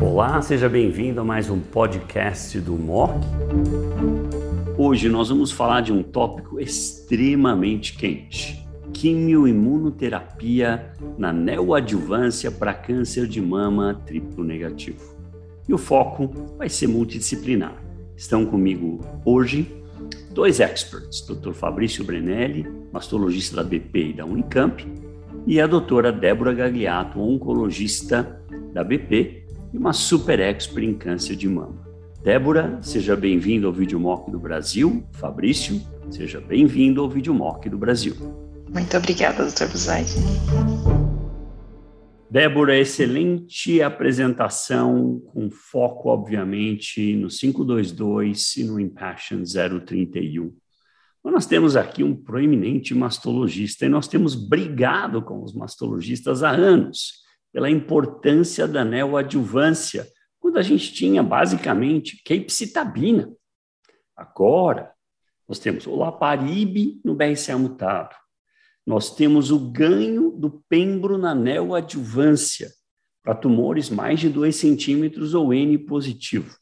Olá, seja bem-vindo a mais um podcast do MOC. Hoje nós vamos falar de um tópico extremamente quente: quimioimunoterapia na neoadjuvância para câncer de mama triplo negativo. E o foco vai ser multidisciplinar. Estão comigo hoje dois experts, Dr. Fabrício Brenelli, mastologista da BP e da Unicamp, e a doutora Débora Gagliato, oncologista da BP e uma super expert em câncer de mama. Débora, seja bem-vindo ao Videomock do Brasil. Fabrício, seja bem-vindo ao Videomock do Brasil. Muito obrigada, Dr. Buzaide. Débora, excelente apresentação, com foco, obviamente, no 522 e no Impassion 031. Nós temos aqui um proeminente mastologista e nós temos brigado com os mastologistas há anos pela importância da neoadjuvância, quando a gente tinha basicamente capecitabina. Agora, nós temos o Laparib no BRCA mutado, nós temos o ganho do pembro na neoadjuvância para tumores mais de 2 centímetros ou N positivo.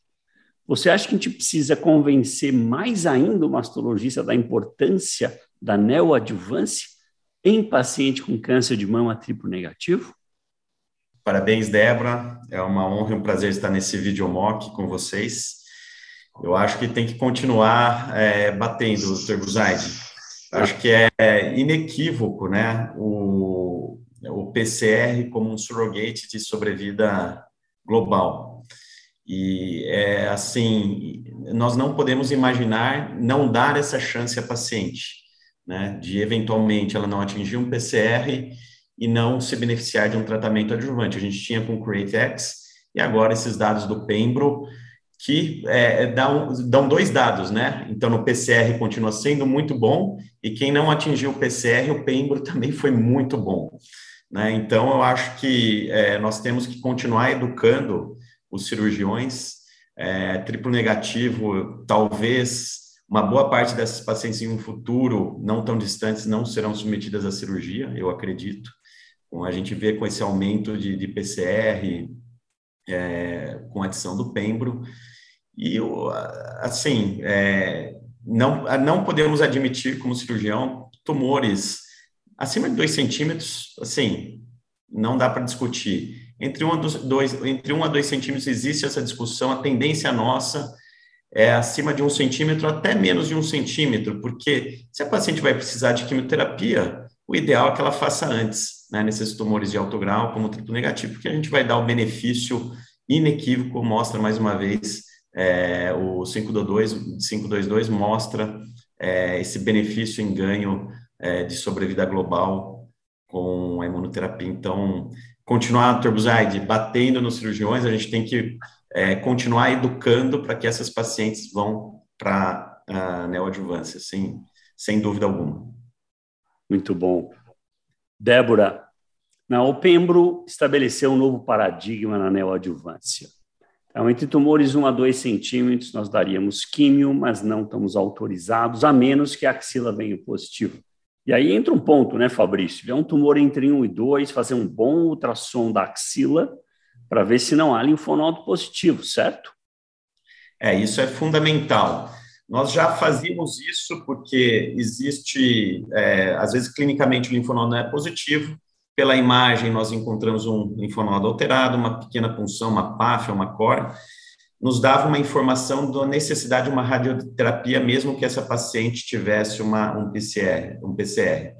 Você acha que a gente precisa convencer mais ainda o mastologista da importância da neoadjuvância em paciente com câncer de mama triplo negativo? Parabéns, Débora. É uma honra e um prazer estar nesse vídeo mock com vocês. Eu acho que tem que continuar é, batendo, Dr. Buzaide Acho que é inequívoco, né, o, o PCR como um surrogate de sobrevida global. E é assim, nós não podemos imaginar não dar essa chance à paciente, né, de eventualmente ela não atingir um PCR e não se beneficiar de um tratamento adjuvante. A gente tinha com o CreateX e agora esses dados do Pembro que é, dão, dão dois dados, né? Então, no PCR continua sendo muito bom, e quem não atingiu o PCR, o Pembro também foi muito bom. Né? Então, eu acho que é, nós temos que continuar educando os cirurgiões. É, triplo negativo, talvez uma boa parte dessas pacientes em um futuro não tão distantes não serão submetidas à cirurgia, eu acredito. Bom, a gente vê com esse aumento de, de PCR, é, com adição do Pembro, e, assim, é, não, não podemos admitir, como cirurgião, tumores acima de 2 centímetros, assim, não dá para discutir. Entre 1 um a 2 entre um a dois centímetros existe essa discussão, a tendência nossa é acima de um centímetro, até menos de um centímetro, porque se a paciente vai precisar de quimioterapia, o ideal é que ela faça antes, né, nesses tumores de alto grau, como triplo negativo, porque a gente vai dar o benefício inequívoco, mostra mais uma vez é, o 522, 522 mostra é, esse benefício em ganho é, de sobrevida global com a imunoterapia. Então, continuar, Turbuzaide, batendo nos cirurgiões, a gente tem que é, continuar educando para que essas pacientes vão para a neoadjuvância, sem, sem dúvida alguma. Muito bom. Débora, na Opembro estabeleceu um novo paradigma na neoadjuvância então, entre tumores 1 a 2 centímetros, nós daríamos químio, mas não estamos autorizados, a menos que a axila venha positivo. E aí entra um ponto, né, Fabrício? É um tumor entre 1 e 2, fazer um bom ultrassom da axila para ver se não há linfonodo positivo, certo? É, isso é fundamental. Nós já fazíamos isso porque existe, é, às vezes, clinicamente o linfonodo não é positivo, pela imagem, nós encontramos um linfonodo alterado, uma pequena punção, uma páfia, uma cor, nos dava uma informação da necessidade de uma radioterapia, mesmo que essa paciente tivesse uma, um PCR. Um PCR.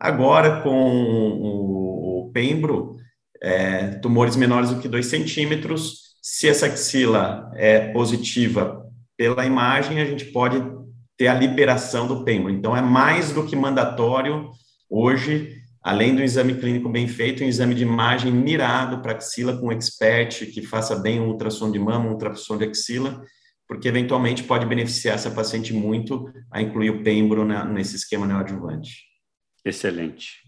Agora, com o, pembro, é, tumores menores do que 2 centímetros, se essa axila é positiva pela imagem, a gente pode ter a liberação do pembro. Então, é mais do que mandatório hoje além do exame clínico bem feito, um exame de imagem mirado para axila com um expert que faça bem um ultrassom de mama, um ultrassom de axila, porque eventualmente pode beneficiar essa paciente muito a incluir o pembro na, nesse esquema neoadjuvante. Excelente.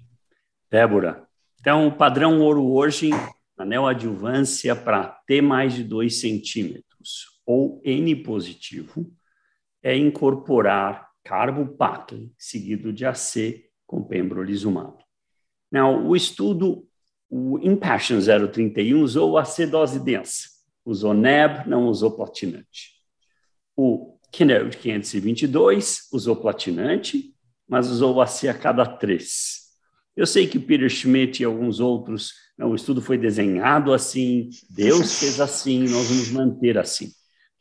Débora, então o padrão ouro hoje na neoadjuvância para T mais de 2 centímetros ou N positivo é incorporar carbopato seguido de AC com pembrolizumab. Não, o estudo O Impassion 031 usou a C dose densa, usou NEB, não usou platinante. O Keynote 522 usou platinante, mas usou o AC a cada três. Eu sei que Peter Schmidt e alguns outros, não, o estudo foi desenhado assim, Deus fez assim, nós vamos manter assim.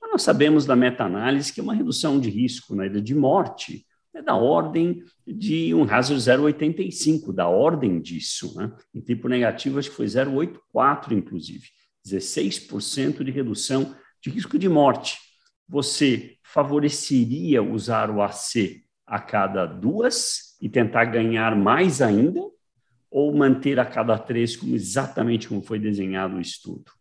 Mas nós sabemos da meta-análise que é uma redução de risco na ida de morte é da ordem de um hazard 0,85, da ordem disso. Né? Em tipo negativo, acho que foi 0,84, inclusive. 16% de redução de risco de morte. Você favoreceria usar o AC a cada duas e tentar ganhar mais ainda, ou manter a cada três, como exatamente como foi desenhado o estudo?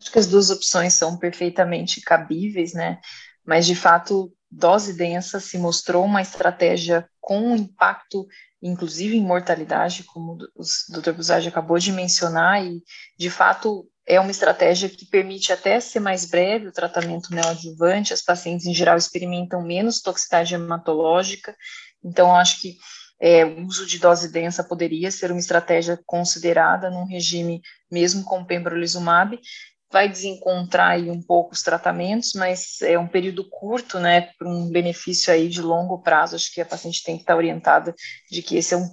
Acho que as duas opções são perfeitamente cabíveis, né? Mas de fato, dose densa se mostrou uma estratégia com impacto, inclusive em mortalidade, como o Dr. Buzardi acabou de mencionar, e de fato é uma estratégia que permite até ser mais breve o tratamento neoadjuvante, as pacientes em geral experimentam menos toxicidade hematológica, então acho que é, o uso de dose densa poderia ser uma estratégia considerada num regime mesmo com pembrolizumab, vai desencontrar aí um pouco os tratamentos, mas é um período curto, né, para um benefício aí de longo prazo, acho que a paciente tem que estar orientada de que esse é um,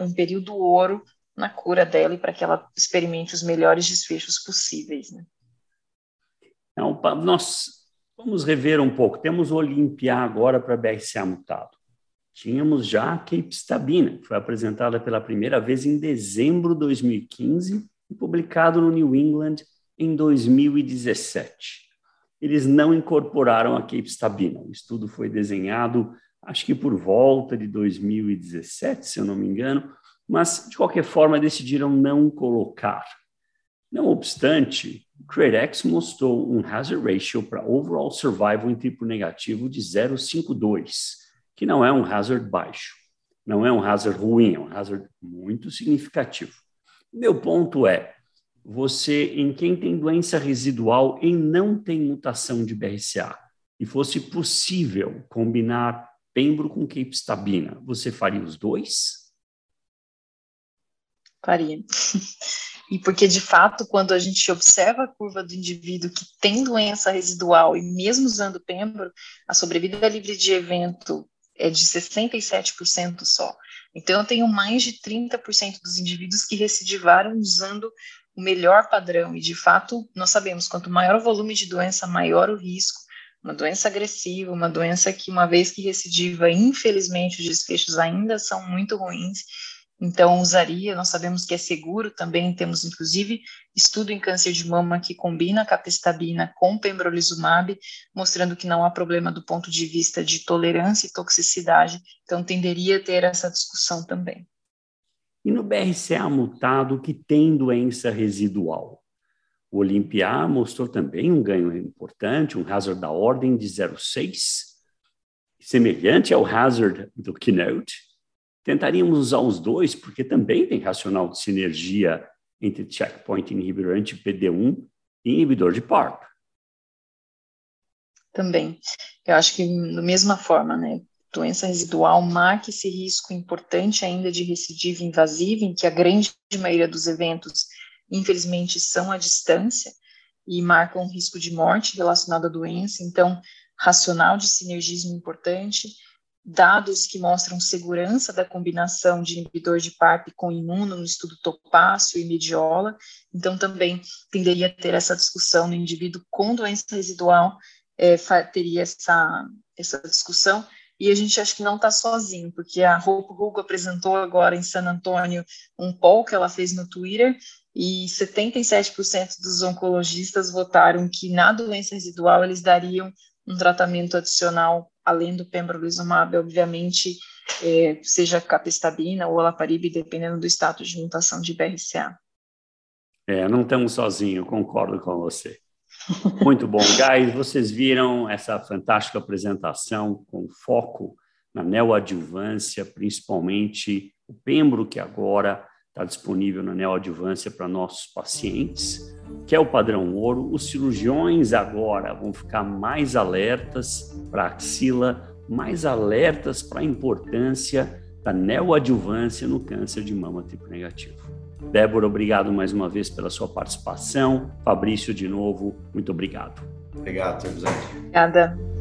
um período ouro na cura dela e para que ela experimente os melhores desfechos possíveis, né. Então, nós vamos rever um pouco. Temos o Olimpia agora para BRCA mutado. Tínhamos já a Capestabina, que foi apresentada pela primeira vez em dezembro de 2015 e publicado no New England em 2017. Eles não incorporaram a Cape Stabina. O estudo foi desenhado, acho que por volta de 2017, se eu não me engano, mas de qualquer forma decidiram não colocar. Não obstante, o CREDEX mostrou um hazard ratio para overall survival em tipo negativo de 0,52, que não é um hazard baixo, não é um hazard ruim, é um hazard muito significativo. Meu ponto é, você, em quem tem doença residual e não tem mutação de BRCA, e fosse possível combinar pembro com capestabina, você faria os dois? Faria. E porque, de fato, quando a gente observa a curva do indivíduo que tem doença residual e mesmo usando pembro, a sobrevida livre de evento é de 67% só. Então, eu tenho mais de 30% dos indivíduos que recidivaram usando o melhor padrão. E, de fato, nós sabemos, quanto maior o volume de doença, maior o risco. Uma doença agressiva, uma doença que, uma vez que recidiva, infelizmente, os desfechos ainda são muito ruins. Então, usaria, nós sabemos que é seguro também, temos inclusive estudo em câncer de mama que combina capestabina com pembrolizumab, mostrando que não há problema do ponto de vista de tolerância e toxicidade, então tenderia a ter essa discussão também. E no BRCA mutado que tem doença residual? O Olimpiar mostrou também um ganho importante, um hazard da ordem de 0,6, semelhante ao hazard do Keynote. Tentaríamos usar os dois, porque também tem racional de sinergia entre checkpoint inhibitor anti-PD1 e inibidor de PARP. Também. Eu acho que da mesma forma, né? Doença residual marca esse risco importante ainda de recidiva invasiva, em que a grande maioria dos eventos, infelizmente, são à distância e marcam um risco de morte relacionado à doença. Então, racional de sinergismo importante, dados que mostram segurança da combinação de inibidor de PARP com imuno no estudo Topácio e Mediola. Então, também tenderia a ter essa discussão no indivíduo com doença residual, é, teria essa, essa discussão, e a gente acha que não está sozinho, porque a Hope Hugo apresentou agora em San Antônio um poll que ela fez no Twitter e 77% dos oncologistas votaram que na doença residual eles dariam um tratamento adicional além do pembrolizumab, obviamente, é, seja capestabina ou olaparib, dependendo do status de mutação de BRCA. É, não estamos sozinhos, concordo com você. Muito bom. Guys, vocês viram essa fantástica apresentação com foco na neoadjuvância, principalmente o Pembro, que agora está disponível na neoadjuvância para nossos pacientes, que é o padrão ouro. Os cirurgiões agora vão ficar mais alertas para axila, mais alertas para a importância da neoadjuvância no câncer de mama tipo negativo. Débora, obrigado mais uma vez pela sua participação. Fabrício, de novo, muito obrigado. Obrigado, Terzante. Obrigada.